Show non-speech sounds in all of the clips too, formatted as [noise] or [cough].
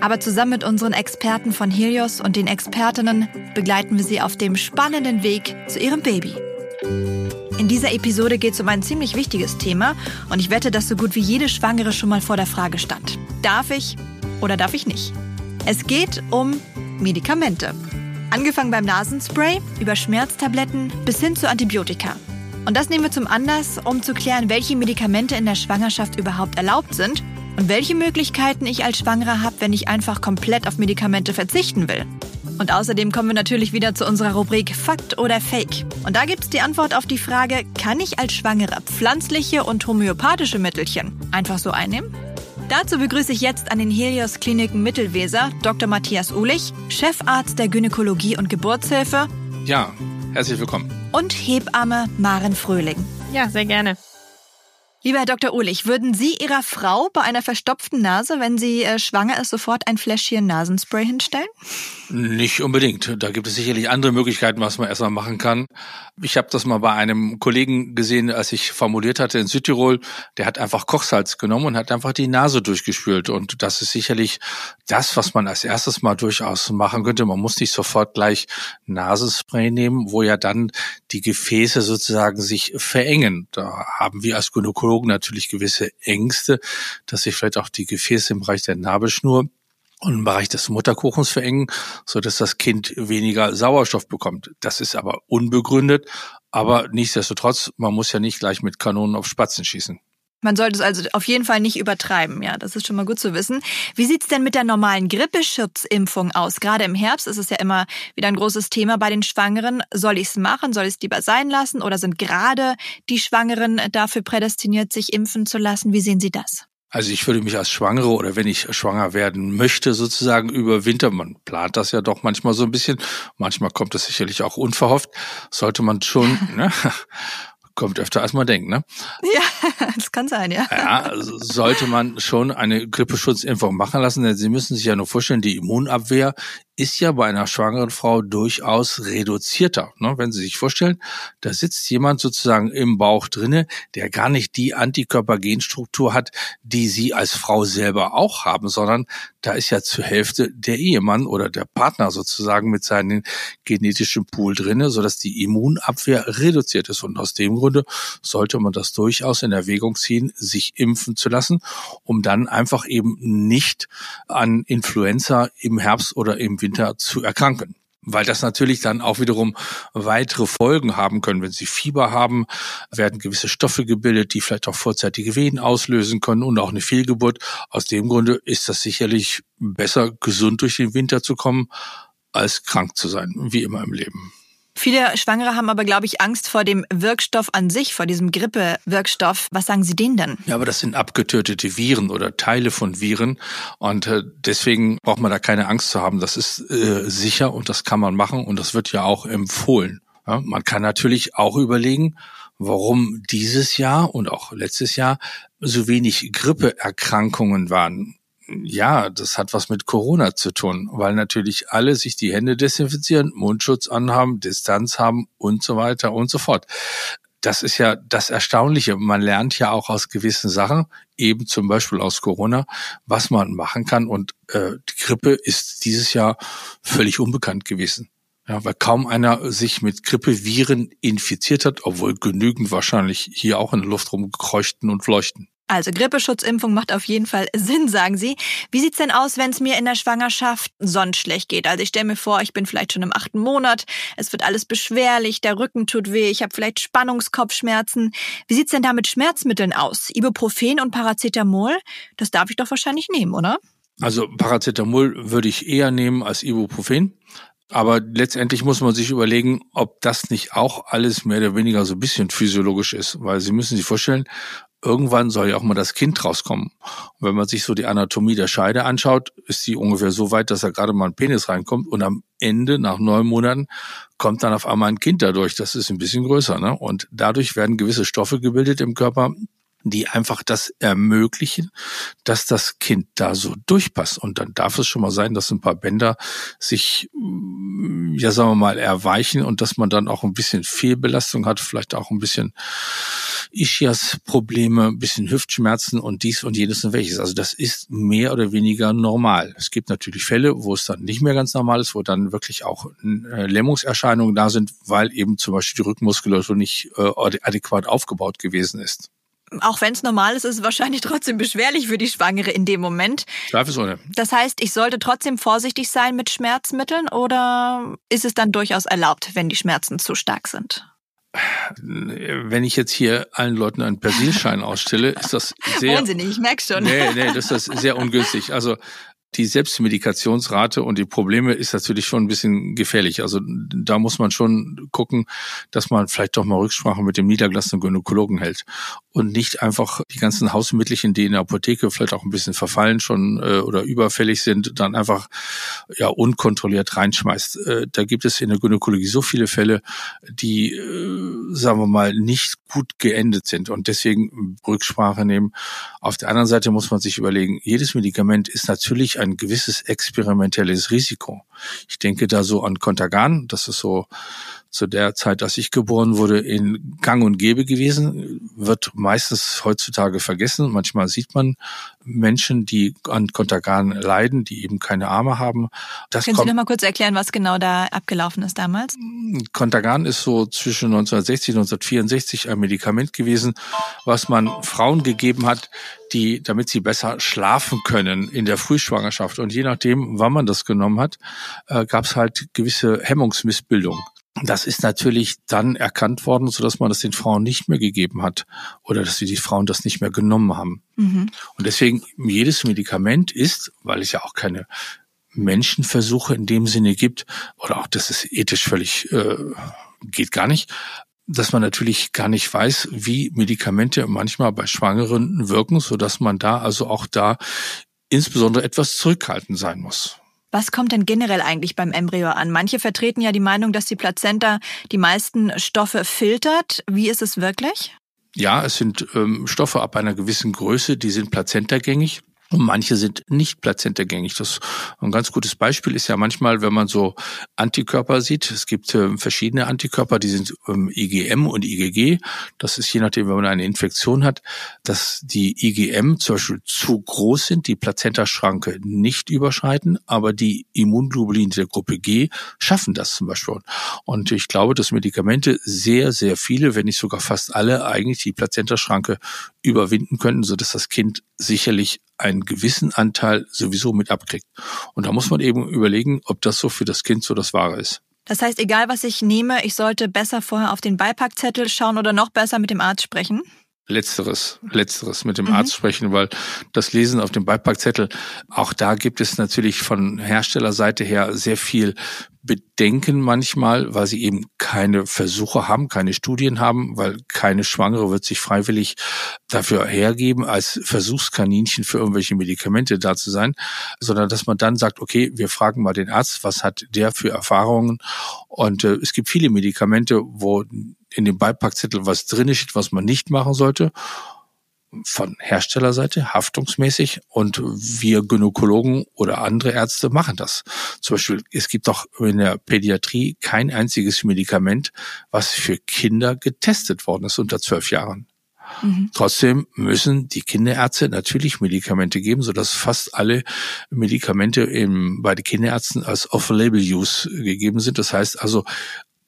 Aber zusammen mit unseren Experten von Helios und den Expertinnen begleiten wir sie auf dem spannenden Weg zu ihrem Baby. In dieser Episode geht es um ein ziemlich wichtiges Thema und ich wette, dass so gut wie jede Schwangere schon mal vor der Frage stand. Darf ich oder darf ich nicht? Es geht um Medikamente. Angefangen beim Nasenspray, über Schmerztabletten bis hin zu Antibiotika. Und das nehmen wir zum Anlass, um zu klären, welche Medikamente in der Schwangerschaft überhaupt erlaubt sind und welche Möglichkeiten ich als Schwangere habe, wenn ich einfach komplett auf Medikamente verzichten will. Und außerdem kommen wir natürlich wieder zu unserer Rubrik Fakt oder Fake. Und da gibt es die Antwort auf die Frage, kann ich als Schwangere pflanzliche und homöopathische Mittelchen einfach so einnehmen? Dazu begrüße ich jetzt an den Helios Kliniken Mittelweser Dr. Matthias Uhlich, Chefarzt der Gynäkologie und Geburtshilfe. Ja, herzlich willkommen. Und Hebamme Maren Fröhling. Ja, sehr gerne. Lieber Herr Dr. Uhlich, würden Sie Ihrer Frau bei einer verstopften Nase, wenn sie äh, schwanger ist, sofort ein Fläschchen Nasenspray hinstellen? Nicht unbedingt. Da gibt es sicherlich andere Möglichkeiten, was man erstmal machen kann. Ich habe das mal bei einem Kollegen gesehen, als ich formuliert hatte in Südtirol. Der hat einfach Kochsalz genommen und hat einfach die Nase durchgespült. Und das ist sicherlich das, was man als erstes mal durchaus machen könnte. Man muss nicht sofort gleich Nasenspray nehmen, wo ja dann die Gefäße sozusagen sich verengen. Da haben wir als Gynäkologen natürlich gewisse Ängste, dass sich vielleicht auch die Gefäße im Bereich der Nabelschnur und im Bereich des Mutterkuchens verengen, so dass das Kind weniger Sauerstoff bekommt. Das ist aber unbegründet, aber nichtsdestotrotz, man muss ja nicht gleich mit Kanonen auf Spatzen schießen. Man sollte es also auf jeden Fall nicht übertreiben, ja, das ist schon mal gut zu wissen. Wie sieht's denn mit der normalen Grippeschutzimpfung aus? Gerade im Herbst ist es ja immer wieder ein großes Thema bei den Schwangeren. Soll ich es machen? Soll ich es lieber sein lassen? Oder sind gerade die Schwangeren dafür prädestiniert, sich impfen zu lassen? Wie sehen Sie das? Also ich würde mich als Schwangere oder wenn ich schwanger werden möchte, sozusagen über Winter, man plant das ja doch manchmal so ein bisschen, manchmal kommt das sicherlich auch unverhofft, sollte man schon [laughs] ne, kommt öfter als man denkt, ne? [laughs] Ja, das kann sein, ja. Ja, sollte man schon eine Grippeschutzimpfung machen lassen, denn Sie müssen sich ja nur vorstellen, die Immunabwehr ist ja bei einer schwangeren Frau durchaus reduzierter. Ne? Wenn Sie sich vorstellen, da sitzt jemand sozusagen im Bauch drinne, der gar nicht die Antikörpergenstruktur hat, die Sie als Frau selber auch haben, sondern da ist ja zur Hälfte der Ehemann oder der Partner sozusagen mit seinem genetischen Pool drinne, sodass die Immunabwehr reduziert ist. Und aus dem Grunde sollte man das durchaus in Erwägung ziehen, sich impfen zu lassen, um dann einfach eben nicht an Influenza im Herbst oder im Winter zu erkranken weil das natürlich dann auch wiederum weitere Folgen haben können. Wenn sie Fieber haben, werden gewisse Stoffe gebildet, die vielleicht auch vorzeitige Wehen auslösen können und auch eine Fehlgeburt. Aus dem Grunde ist das sicherlich besser, gesund durch den Winter zu kommen, als krank zu sein, wie immer im Leben. Viele Schwangere haben aber, glaube ich, Angst vor dem Wirkstoff an sich, vor diesem Grippe-Wirkstoff. Was sagen Sie denen denn? Ja, aber das sind abgetötete Viren oder Teile von Viren. Und äh, deswegen braucht man da keine Angst zu haben. Das ist äh, sicher und das kann man machen und das wird ja auch empfohlen. Man kann natürlich auch überlegen, warum dieses Jahr und auch letztes Jahr so wenig Grippeerkrankungen waren ja, das hat was mit Corona zu tun, weil natürlich alle sich die Hände desinfizieren, Mundschutz anhaben, Distanz haben und so weiter und so fort. Das ist ja das Erstaunliche. Man lernt ja auch aus gewissen Sachen, eben zum Beispiel aus Corona, was man machen kann. Und äh, die Grippe ist dieses Jahr völlig unbekannt gewesen. Ja, weil kaum einer sich mit Grippeviren infiziert hat, obwohl genügend wahrscheinlich hier auch in der Luft rumgekreuchten und fleuchten. Also Grippeschutzimpfung macht auf jeden Fall Sinn, sagen Sie. Wie sieht's denn aus, wenn es mir in der Schwangerschaft sonst schlecht geht? Also ich stelle mir vor, ich bin vielleicht schon im achten Monat, es wird alles beschwerlich, der Rücken tut weh, ich habe vielleicht Spannungskopfschmerzen. Wie sieht's denn da mit Schmerzmitteln aus? Ibuprofen und Paracetamol, das darf ich doch wahrscheinlich nehmen, oder? Also Paracetamol würde ich eher nehmen als Ibuprofen. Aber letztendlich muss man sich überlegen, ob das nicht auch alles mehr oder weniger so ein bisschen physiologisch ist. Weil Sie müssen sich vorstellen, irgendwann soll ja auch mal das Kind rauskommen. Und wenn man sich so die Anatomie der Scheide anschaut, ist die ungefähr so weit, dass da gerade mal ein Penis reinkommt und am Ende, nach neun Monaten, kommt dann auf einmal ein Kind dadurch. Das ist ein bisschen größer. Ne? Und dadurch werden gewisse Stoffe gebildet im Körper, die einfach das ermöglichen, dass das Kind da so durchpasst. Und dann darf es schon mal sein, dass ein paar Bänder sich, ja sagen wir mal, erweichen und dass man dann auch ein bisschen Fehlbelastung hat, vielleicht auch ein bisschen Ischias-Probleme, ein bisschen Hüftschmerzen und dies und jenes und welches. Also das ist mehr oder weniger normal. Es gibt natürlich Fälle, wo es dann nicht mehr ganz normal ist, wo dann wirklich auch äh, Lähmungserscheinungen da sind, weil eben zum Beispiel die Rückenmuskulatur nicht äh, adäquat aufgebaut gewesen ist auch wenn es normal ist, ist es wahrscheinlich trotzdem beschwerlich für die Schwangere in dem Moment. Zweifelsohne. Das heißt, ich sollte trotzdem vorsichtig sein mit Schmerzmitteln oder ist es dann durchaus erlaubt, wenn die Schmerzen zu stark sind? Wenn ich jetzt hier allen Leuten einen Persilschein ausstelle, ist das [laughs] sehr. Wollen Sie nicht, ich merke schon. Nee, nee, das ist sehr ungünstig. Also die Selbstmedikationsrate und die Probleme ist natürlich schon ein bisschen gefährlich. Also da muss man schon gucken, dass man vielleicht doch mal Rücksprache mit dem niedergelassenen Gynäkologen hält und nicht einfach die ganzen Hausmittelchen, die in der Apotheke vielleicht auch ein bisschen verfallen schon äh, oder überfällig sind, dann einfach ja unkontrolliert reinschmeißt. Äh, da gibt es in der Gynäkologie so viele Fälle, die, äh, sagen wir mal, nicht gut geendet sind und deswegen Rücksprache nehmen. Auf der anderen Seite muss man sich überlegen, jedes Medikament ist natürlich ein gewisses experimentelles Risiko. Ich denke da so an Contagan, das ist so zu der Zeit, dass ich geboren wurde, in Gang und Gäbe gewesen, wird meistens heutzutage vergessen. Manchmal sieht man Menschen, die an Kontergan leiden, die eben keine Arme haben. Das Können Sie noch mal kurz erklären, was genau da abgelaufen ist damals? Kontergan ist so zwischen 1960 und 1964 ein Medikament gewesen, was man Frauen gegeben hat, die, damit sie besser schlafen können in der Frühschwangerschaft. Und je nachdem, wann man das genommen hat, äh, gab es halt gewisse Hemmungsmissbildungen. Das ist natürlich dann erkannt worden, so dass man das den Frauen nicht mehr gegeben hat oder dass die Frauen das nicht mehr genommen haben. Mhm. Und deswegen jedes Medikament ist, weil es ja auch keine Menschenversuche in dem Sinne gibt oder auch das ist ethisch völlig äh, geht gar nicht, dass man natürlich gar nicht weiß, wie Medikamente manchmal bei Schwangeren wirken, so dass man da also auch da insbesondere etwas zurückhaltend sein muss. Was kommt denn generell eigentlich beim Embryo an? Manche vertreten ja die Meinung, dass die Plazenta die meisten Stoffe filtert. Wie ist es wirklich? Ja, es sind ähm, Stoffe ab einer gewissen Größe, die sind plazentagängig. Und manche sind nicht plazentergängig. Das ein ganz gutes Beispiel ist ja manchmal, wenn man so Antikörper sieht. Es gibt äh, verschiedene Antikörper, die sind ähm, IgM und IgG. Das ist je nachdem, wenn man eine Infektion hat, dass die IgM zum Beispiel zu groß sind, die Plazentaschranke nicht überschreiten, aber die Immunglobuline der Gruppe G schaffen das zum Beispiel. Und ich glaube, dass Medikamente sehr, sehr viele, wenn nicht sogar fast alle, eigentlich die Plazentaschranke überwinden könnten, so dass das Kind sicherlich einen gewissen Anteil sowieso mit abkriegt. Und da muss man eben überlegen, ob das so für das Kind so das Wahre ist. Das heißt, egal was ich nehme, ich sollte besser vorher auf den Beipackzettel schauen oder noch besser mit dem Arzt sprechen? Letzteres, letzteres mit dem mhm. Arzt sprechen, weil das Lesen auf dem Beipackzettel, auch da gibt es natürlich von Herstellerseite her sehr viel Bedenken manchmal, weil sie eben keine Versuche haben, keine Studien haben, weil keine Schwangere wird sich freiwillig dafür hergeben, als Versuchskaninchen für irgendwelche Medikamente da zu sein, sondern dass man dann sagt, okay, wir fragen mal den Arzt, was hat der für Erfahrungen? Und äh, es gibt viele Medikamente, wo in dem Beipackzettel was drin steht, was man nicht machen sollte von Herstellerseite, haftungsmäßig und wir Gynäkologen oder andere Ärzte machen das. Zum Beispiel, es gibt doch in der Pädiatrie kein einziges Medikament, was für Kinder getestet worden ist unter zwölf Jahren. Mhm. Trotzdem müssen die Kinderärzte natürlich Medikamente geben, sodass fast alle Medikamente im, bei den Kinderärzten als Off-Label-Use gegeben sind. Das heißt also,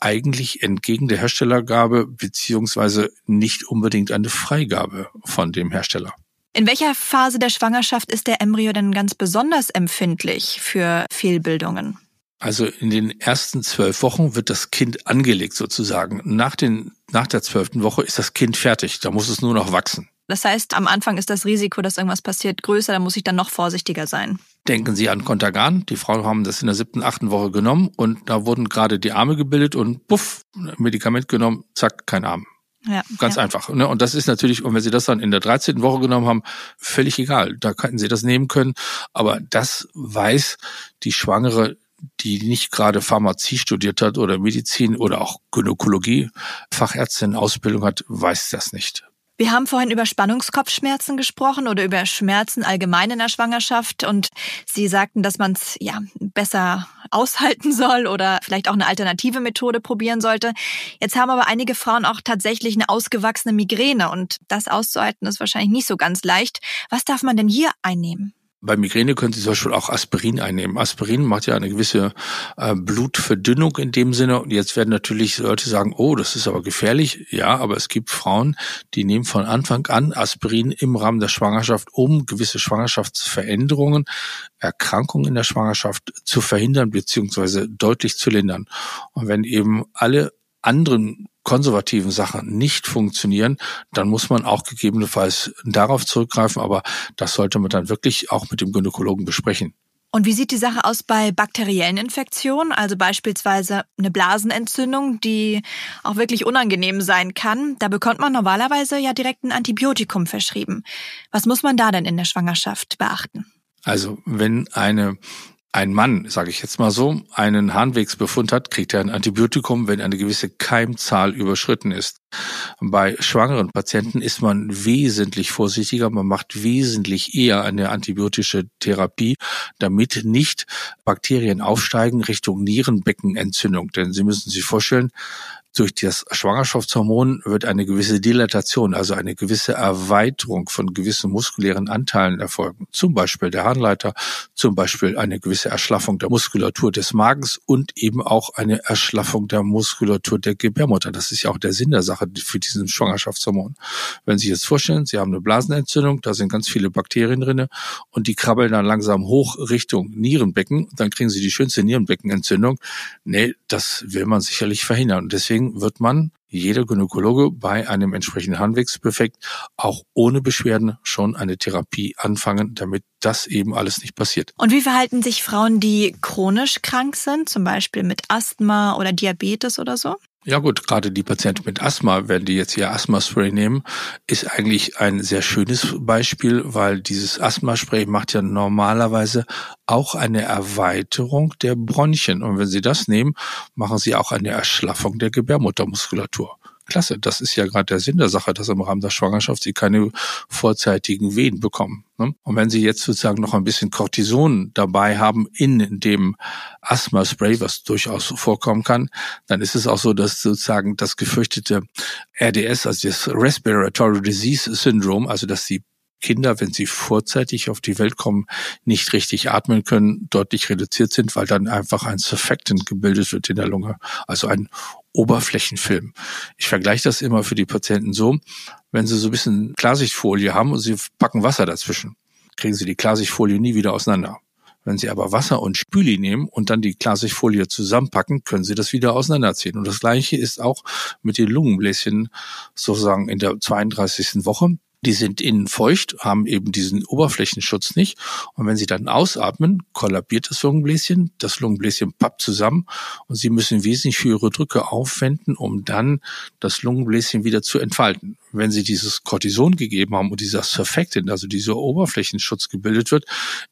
eigentlich entgegen der Herstellergabe beziehungsweise nicht unbedingt eine Freigabe von dem Hersteller. In welcher Phase der Schwangerschaft ist der Embryo denn ganz besonders empfindlich für Fehlbildungen? Also in den ersten zwölf Wochen wird das Kind angelegt sozusagen. Nach, den, nach der zwölften Woche ist das Kind fertig. Da muss es nur noch wachsen. Das heißt, am Anfang ist das Risiko, dass irgendwas passiert, größer. Da muss ich dann noch vorsichtiger sein. Denken Sie an Kontergan. Die Frauen haben das in der siebten, achten Woche genommen und da wurden gerade die Arme gebildet und puff, Medikament genommen, zack, kein Arm. Ja, Ganz ja. einfach. Ne? Und das ist natürlich, und wenn Sie das dann in der 13. Woche genommen haben, völlig egal. Da könnten Sie das nehmen können. Aber das weiß die Schwangere, die nicht gerade Pharmazie studiert hat oder Medizin oder auch Gynäkologie, Fachärztin Ausbildung hat, weiß das nicht. Wir haben vorhin über Spannungskopfschmerzen gesprochen oder über Schmerzen allgemein in der Schwangerschaft und Sie sagten, dass man es ja besser aushalten soll oder vielleicht auch eine alternative Methode probieren sollte. Jetzt haben aber einige Frauen auch tatsächlich eine ausgewachsene Migräne und das auszuhalten ist wahrscheinlich nicht so ganz leicht. Was darf man denn hier einnehmen? Bei Migräne können Sie zum Beispiel auch Aspirin einnehmen. Aspirin macht ja eine gewisse äh, Blutverdünnung in dem Sinne. Und jetzt werden natürlich Leute sagen, oh, das ist aber gefährlich. Ja, aber es gibt Frauen, die nehmen von Anfang an Aspirin im Rahmen der Schwangerschaft, um gewisse Schwangerschaftsveränderungen, Erkrankungen in der Schwangerschaft zu verhindern beziehungsweise deutlich zu lindern. Und wenn eben alle anderen konservativen Sachen nicht funktionieren, dann muss man auch gegebenenfalls darauf zurückgreifen, aber das sollte man dann wirklich auch mit dem Gynäkologen besprechen. Und wie sieht die Sache aus bei bakteriellen Infektionen, also beispielsweise eine Blasenentzündung, die auch wirklich unangenehm sein kann? Da bekommt man normalerweise ja direkt ein Antibiotikum verschrieben. Was muss man da denn in der Schwangerschaft beachten? Also wenn eine ein Mann, sage ich jetzt mal so, einen Harnwegsbefund hat, kriegt er ein Antibiotikum, wenn eine gewisse Keimzahl überschritten ist. Bei schwangeren Patienten ist man wesentlich vorsichtiger, man macht wesentlich eher eine antibiotische Therapie, damit nicht Bakterien aufsteigen Richtung Nierenbeckenentzündung. Denn Sie müssen sich vorstellen, durch das Schwangerschaftshormon wird eine gewisse Dilatation, also eine gewisse Erweiterung von gewissen muskulären Anteilen erfolgen. Zum Beispiel der Harnleiter, zum Beispiel eine gewisse Erschlaffung der Muskulatur des Magens und eben auch eine Erschlaffung der Muskulatur der Gebärmutter. Das ist ja auch der Sinn der Sache für diesen Schwangerschaftshormon. Wenn Sie sich jetzt vorstellen, Sie haben eine Blasenentzündung, da sind ganz viele Bakterien drinne und die krabbeln dann langsam hoch Richtung Nierenbecken, dann kriegen Sie die schönste Nierenbeckenentzündung. Nee, das will man sicherlich verhindern. Und deswegen wird man, jeder Gynäkologe, bei einem entsprechenden Harnwegsbefekt auch ohne Beschwerden schon eine Therapie anfangen, damit das eben alles nicht passiert. Und wie verhalten sich Frauen, die chronisch krank sind, zum Beispiel mit Asthma oder Diabetes oder so? Ja gut, gerade die Patienten mit Asthma, wenn die jetzt ihr Asthma-Spray nehmen, ist eigentlich ein sehr schönes Beispiel, weil dieses Asthma-Spray macht ja normalerweise auch eine Erweiterung der Bronchien. Und wenn Sie das nehmen, machen Sie auch eine Erschlaffung der Gebärmuttermuskulatur klasse. Das ist ja gerade der Sinn der Sache, dass im Rahmen der Schwangerschaft sie keine vorzeitigen Wehen bekommen. Ne? Und wenn sie jetzt sozusagen noch ein bisschen Cortison dabei haben in dem Asthma-Spray, was durchaus vorkommen kann, dann ist es auch so, dass sozusagen das gefürchtete RDS, also das Respiratory Disease Syndrome, also dass die Kinder, wenn sie vorzeitig auf die Welt kommen, nicht richtig atmen können, deutlich reduziert sind, weil dann einfach ein Surfactant gebildet wird in der Lunge, also ein Oberflächenfilm. Ich vergleiche das immer für die Patienten so, wenn sie so ein bisschen Klarsichtfolie haben und sie packen Wasser dazwischen, kriegen sie die Klarsichtfolie nie wieder auseinander. Wenn Sie aber Wasser und Spüli nehmen und dann die Klarsichtfolie zusammenpacken, können Sie das wieder auseinanderziehen. Und das Gleiche ist auch mit den Lungenbläschen sozusagen in der 32. Woche. Die sind innen feucht, haben eben diesen Oberflächenschutz nicht. Und wenn sie dann ausatmen, kollabiert das Lungenbläschen, das Lungenbläschen pappt zusammen und sie müssen wesentlich höhere Drücke aufwenden, um dann das Lungenbläschen wieder zu entfalten. Wenn sie dieses Cortison gegeben haben und dieser Surfactant, also dieser Oberflächenschutz gebildet wird,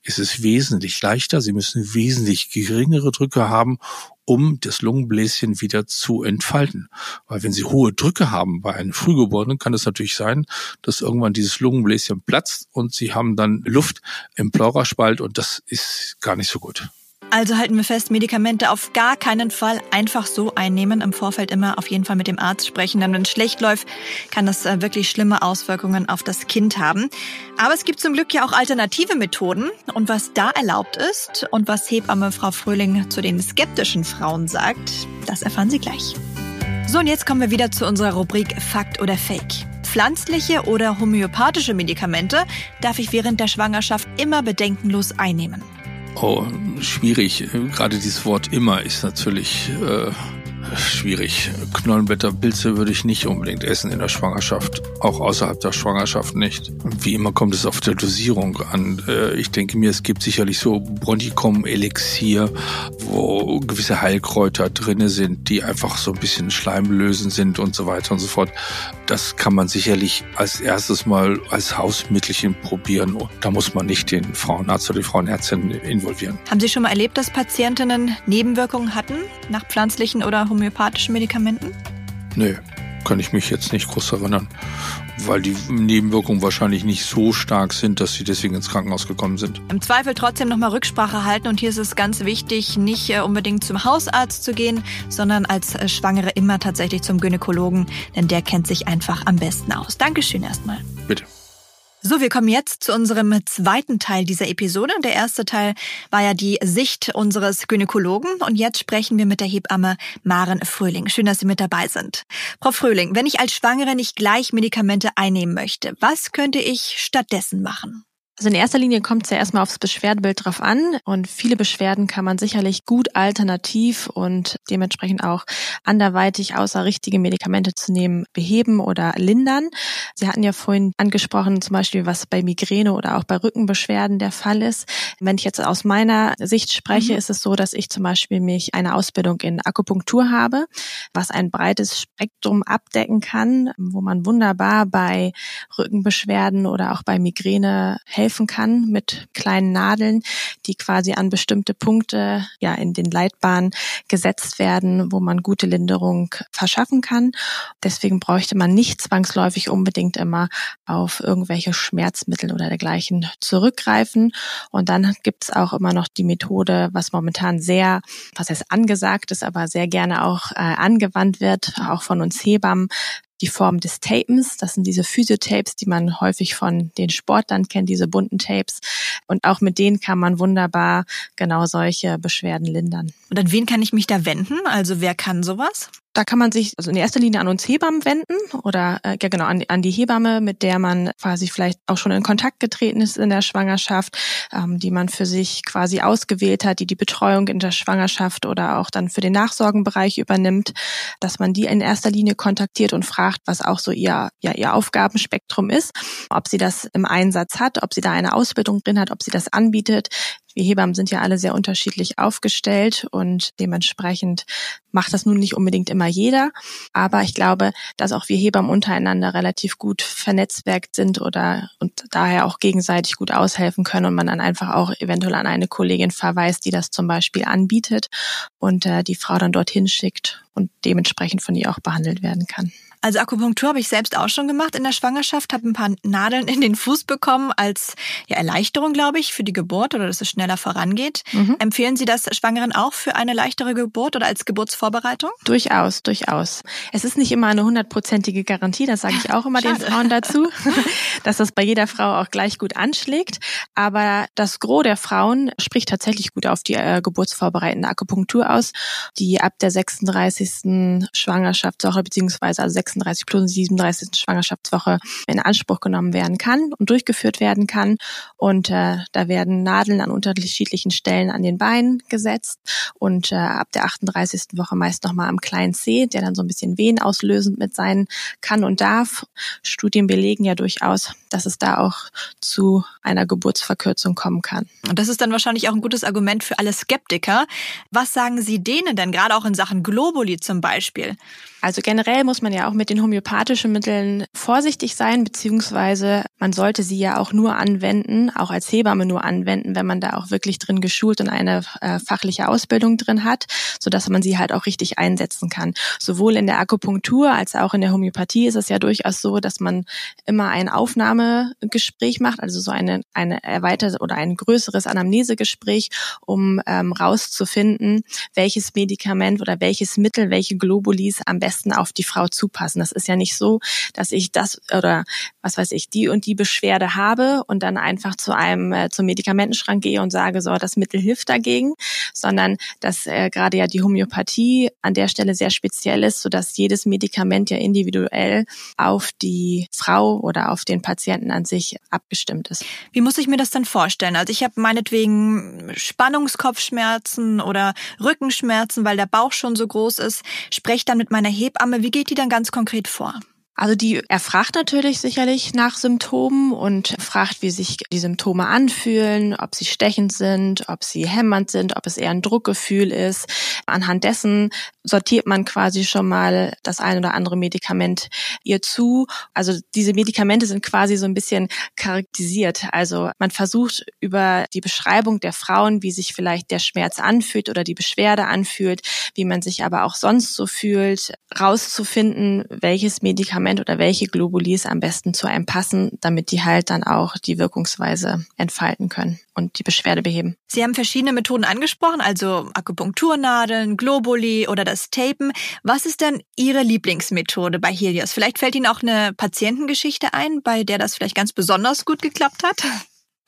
ist es wesentlich leichter. Sie müssen wesentlich geringere Drücke haben, um das Lungenbläschen wieder zu entfalten. Weil wenn Sie hohe Drücke haben bei einem Frühgeborenen, kann es natürlich sein, dass irgendwann dieses Lungenbläschen platzt und Sie haben dann Luft im Pleuraspalt und das ist gar nicht so gut. Also halten wir fest, Medikamente auf gar keinen Fall einfach so einnehmen. Im Vorfeld immer auf jeden Fall mit dem Arzt sprechen, denn wenn es schlecht läuft, kann das äh, wirklich schlimme Auswirkungen auf das Kind haben. Aber es gibt zum Glück ja auch alternative Methoden. Und was da erlaubt ist und was Hebamme Frau Fröhling zu den skeptischen Frauen sagt, das erfahren Sie gleich. So, und jetzt kommen wir wieder zu unserer Rubrik Fakt oder Fake. Pflanzliche oder homöopathische Medikamente darf ich während der Schwangerschaft immer bedenkenlos einnehmen. Oh, schwierig. Gerade dieses Wort immer ist natürlich äh, schwierig. Knollenblätterpilze würde ich nicht unbedingt essen in der Schwangerschaft, auch außerhalb der Schwangerschaft nicht. Wie immer kommt es auf der Dosierung an. Äh, ich denke mir, es gibt sicherlich so Bronchicum-Elixier, wo gewisse Heilkräuter drinne sind, die einfach so ein bisschen schleimlösend sind und so weiter und so fort. Das kann man sicherlich als erstes mal als Hausmittelchen probieren. Da muss man nicht den Frauenarzt oder die Frauenärztin involvieren. Haben Sie schon mal erlebt, dass Patientinnen Nebenwirkungen hatten nach pflanzlichen oder homöopathischen Medikamenten? Nö, kann ich mich jetzt nicht groß erinnern, weil die Nebenwirkungen wahrscheinlich nicht so stark sind, dass sie deswegen ins Krankenhaus gekommen sind. Im Zweifel trotzdem nochmal Rücksprache halten und hier ist es ganz wichtig, nicht äh, unbedingt zum Hausarzt zu gehen, sondern als äh, Schwangere immer tatsächlich zum Gynäkologen, denn der kennt sich einfach am besten aus. Dankeschön erstmal. Bitte. So, wir kommen jetzt zu unserem zweiten Teil dieser Episode. Der erste Teil war ja die Sicht unseres Gynäkologen und jetzt sprechen wir mit der Hebamme Maren Fröhling. Schön, dass Sie mit dabei sind. Frau Fröhling, wenn ich als Schwangere nicht gleich Medikamente einnehmen möchte, was könnte ich stattdessen machen? Also in erster Linie kommt es ja erstmal aufs Beschwerdebild drauf an und viele Beschwerden kann man sicherlich gut alternativ und dementsprechend auch anderweitig außer richtige Medikamente zu nehmen beheben oder lindern. Sie hatten ja vorhin angesprochen, zum Beispiel was bei Migräne oder auch bei Rückenbeschwerden der Fall ist. Wenn ich jetzt aus meiner Sicht spreche, mhm. ist es so, dass ich zum Beispiel mich eine Ausbildung in Akupunktur habe, was ein breites Spektrum abdecken kann, wo man wunderbar bei Rückenbeschwerden oder auch bei Migräne helfen helfen kann mit kleinen Nadeln, die quasi an bestimmte Punkte ja in den Leitbahnen gesetzt werden, wo man gute Linderung verschaffen kann. Deswegen bräuchte man nicht zwangsläufig unbedingt immer auf irgendwelche Schmerzmittel oder dergleichen zurückgreifen. Und dann gibt es auch immer noch die Methode, was momentan sehr, was heißt angesagt ist, aber sehr gerne auch äh, angewandt wird, auch von uns Hebammen, die Form des Tapens. Das sind diese Physiotapes, die man häufig von den Sportlern kennt, diese bunten Tapes. Und auch mit denen kann man wunderbar genau solche Beschwerden lindern. Und an wen kann ich mich da wenden? Also wer kann sowas? Da kann man sich also in erster Linie an uns Hebammen wenden oder äh, ja genau an, an die Hebamme, mit der man quasi vielleicht auch schon in Kontakt getreten ist in der Schwangerschaft, ähm, die man für sich quasi ausgewählt hat, die die Betreuung in der Schwangerschaft oder auch dann für den Nachsorgenbereich übernimmt, dass man die in erster Linie kontaktiert und fragt, was auch so ihr ja ihr Aufgabenspektrum ist, ob sie das im Einsatz hat, ob sie da eine Ausbildung drin hat, ob sie das anbietet, wir Hebammen sind ja alle sehr unterschiedlich aufgestellt und dementsprechend macht das nun nicht unbedingt immer jeder. Aber ich glaube, dass auch wir Hebammen untereinander relativ gut vernetzwerkt sind oder und daher auch gegenseitig gut aushelfen können und man dann einfach auch eventuell an eine Kollegin verweist, die das zum Beispiel anbietet und äh, die Frau dann dorthin schickt und dementsprechend von ihr auch behandelt werden kann. Also Akupunktur habe ich selbst auch schon gemacht in der Schwangerschaft, habe ein paar Nadeln in den Fuß bekommen als ja, Erleichterung, glaube ich, für die Geburt oder dass es schneller vorangeht. Mhm. Empfehlen Sie das Schwangeren auch für eine leichtere Geburt oder als Geburtsvorbereitung? Durchaus, durchaus. Es ist nicht immer eine hundertprozentige Garantie, das sage ich auch immer den Frauen dazu, [laughs] dass das bei jeder Frau auch gleich gut anschlägt. Aber das Gros der Frauen spricht tatsächlich gut auf die äh, geburtsvorbereitende Akupunktur aus, die ab der 36. Schwangerschaftswoche beziehungsweise also 36 plus 37. Schwangerschaftswoche in Anspruch genommen werden kann und durchgeführt werden kann. Und äh, da werden Nadeln an unterschiedlichen Stellen an den Beinen gesetzt und äh, ab der 38. Woche meist nochmal am kleinen C, der dann so ein bisschen wehenauslösend mit sein kann und darf. Studien belegen ja durchaus, dass es da auch zu einer Geburtsverkürzung kommen kann. Und das ist dann wahrscheinlich auch ein gutes Argument für alle Skeptiker. Was sagen Sie denen denn, gerade auch in Sachen Globuli zum Beispiel? Also generell muss man ja auch mit den homöopathischen Mitteln vorsichtig sein, beziehungsweise man sollte sie ja auch nur anwenden, auch als Hebamme nur anwenden, wenn man da auch wirklich drin geschult und eine äh, fachliche Ausbildung drin hat, so dass man sie halt auch richtig einsetzen kann. Sowohl in der Akupunktur als auch in der Homöopathie ist es ja durchaus so, dass man immer ein Aufnahmegespräch macht, also so eine, eine erweiterte oder ein größeres Anamnesegespräch, um ähm, rauszufinden, welches Medikament oder welches Mittel, welche Globulis am besten besten auf die Frau zupassen. Das ist ja nicht so, dass ich das oder was weiß ich, die und die Beschwerde habe und dann einfach zu einem äh, zum Medikamentenschrank gehe und sage, so, das Mittel hilft dagegen, sondern dass äh, gerade ja die Homöopathie an der Stelle sehr speziell ist, sodass jedes Medikament ja individuell auf die Frau oder auf den Patienten an sich abgestimmt ist. Wie muss ich mir das dann vorstellen? Also ich habe meinetwegen Spannungskopfschmerzen oder Rückenschmerzen, weil der Bauch schon so groß ist. Spreche dann mit meiner Hebamme. Wie geht die dann ganz konkret vor? Also die erfragt natürlich sicherlich nach Symptomen und fragt, wie sich die Symptome anfühlen, ob sie stechend sind, ob sie hämmernd sind, ob es eher ein Druckgefühl ist. Anhand dessen sortiert man quasi schon mal das ein oder andere Medikament ihr zu. Also diese Medikamente sind quasi so ein bisschen charakterisiert. Also man versucht über die Beschreibung der Frauen, wie sich vielleicht der Schmerz anfühlt oder die Beschwerde anfühlt, wie man sich aber auch sonst so fühlt, rauszufinden, welches Medikament oder welche Globulis am besten zu einem passen, damit die halt dann auch die Wirkungsweise entfalten können und die Beschwerde beheben. Sie haben verschiedene Methoden angesprochen, also Akupunkturnadeln, Globuli oder das Tapen. Was ist denn Ihre Lieblingsmethode bei Helios? Vielleicht fällt Ihnen auch eine Patientengeschichte ein, bei der das vielleicht ganz besonders gut geklappt hat?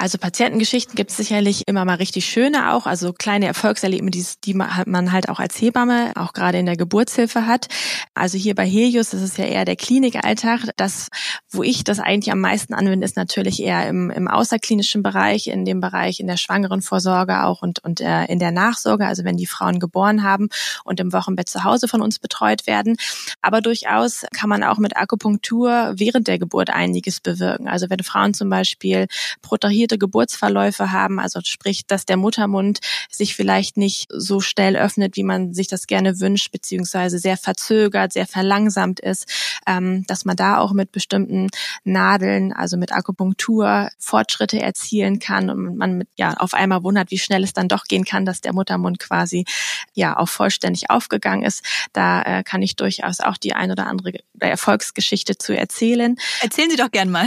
Also Patientengeschichten gibt es sicherlich immer mal richtig schöne auch, also kleine Erfolgserlebnisse, die, man halt auch als Hebamme auch gerade in der Geburtshilfe hat. Also hier bei Helios, das ist ja eher der Klinikalltag. Das, wo ich das eigentlich am meisten anwende, ist natürlich eher im, im außerklinischen Bereich, in dem Bereich in der Schwangerenvorsorge auch und, und äh, in der Nachsorge, also wenn die Frauen geboren haben und im Wochenbett zu Hause von uns betreut werden. Aber durchaus kann man auch mit Akupunktur während der Geburt einiges bewirken. Also wenn Frauen zum Beispiel protrahiert komplizierte Geburtsverläufe haben, also sprich, dass der Muttermund sich vielleicht nicht so schnell öffnet, wie man sich das gerne wünscht, beziehungsweise sehr verzögert, sehr verlangsamt ist, ähm, dass man da auch mit bestimmten Nadeln, also mit Akupunktur Fortschritte erzielen kann und man mit, ja auf einmal wundert, wie schnell es dann doch gehen kann, dass der Muttermund quasi ja auch vollständig aufgegangen ist. Da äh, kann ich durchaus auch die ein oder andere Erfolgsgeschichte zu erzählen. Erzählen Sie doch gern mal.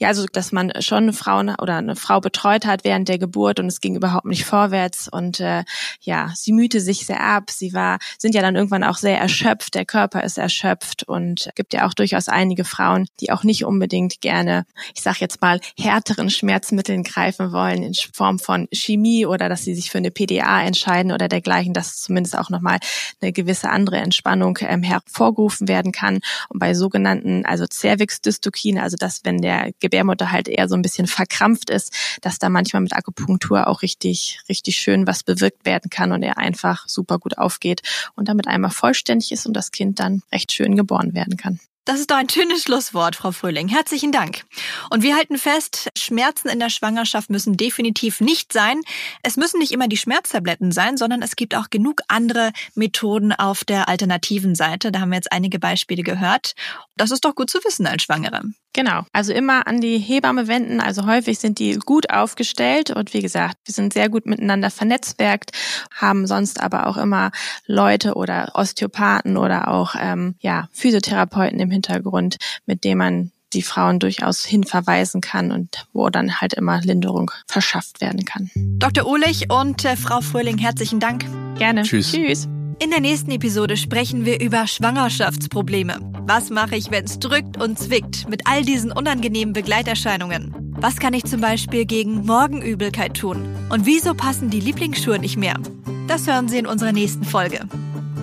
Ja, also dass man schon Frauen oder eine Frau betreut hat während der Geburt und es ging überhaupt nicht vorwärts und äh, ja, sie mühte sich sehr ab. Sie war, sind ja dann irgendwann auch sehr erschöpft. Der Körper ist erschöpft und gibt ja auch durchaus einige Frauen, die auch nicht unbedingt gerne, ich sag jetzt mal, härteren Schmerzmitteln greifen wollen in Form von Chemie oder dass sie sich für eine PDA entscheiden oder dergleichen, dass zumindest auch nochmal eine gewisse andere Entspannung ähm, hervorgerufen werden kann. Und bei sogenannten, also Cervix-Dystokine, also das, wenn der Gebärmutter halt eher so ein bisschen verkrampft ist, dass da manchmal mit Akupunktur auch richtig, richtig schön was bewirkt werden kann und er einfach super gut aufgeht und damit einmal vollständig ist und das Kind dann recht schön geboren werden kann. Das ist doch ein schönes Schlusswort, Frau Fröhling. Herzlichen Dank. Und wir halten fest, Schmerzen in der Schwangerschaft müssen definitiv nicht sein. Es müssen nicht immer die Schmerztabletten sein, sondern es gibt auch genug andere Methoden auf der alternativen Seite. Da haben wir jetzt einige Beispiele gehört. Das ist doch gut zu wissen als Schwangere. Genau. Also immer an die Hebamme wenden. Also häufig sind die gut aufgestellt und wie gesagt, wir sind sehr gut miteinander vernetzwerkt, haben sonst aber auch immer Leute oder Osteopathen oder auch ähm, ja Physiotherapeuten im Hintergrund, mit dem man die Frauen durchaus hinverweisen kann und wo dann halt immer Linderung verschafft werden kann. Dr. Uhlich und äh, Frau Fröhling, herzlichen Dank. Gerne. Tschüss. Tschüss. In der nächsten Episode sprechen wir über Schwangerschaftsprobleme. Was mache ich, wenn es drückt und zwickt mit all diesen unangenehmen Begleiterscheinungen? Was kann ich zum Beispiel gegen Morgenübelkeit tun? Und wieso passen die Lieblingsschuhe nicht mehr? Das hören Sie in unserer nächsten Folge.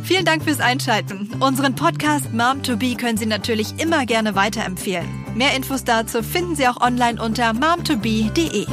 Vielen Dank fürs Einschalten. Unseren Podcast Mom to Be können Sie natürlich immer gerne weiterempfehlen. Mehr Infos dazu finden Sie auch online unter momtobe.de.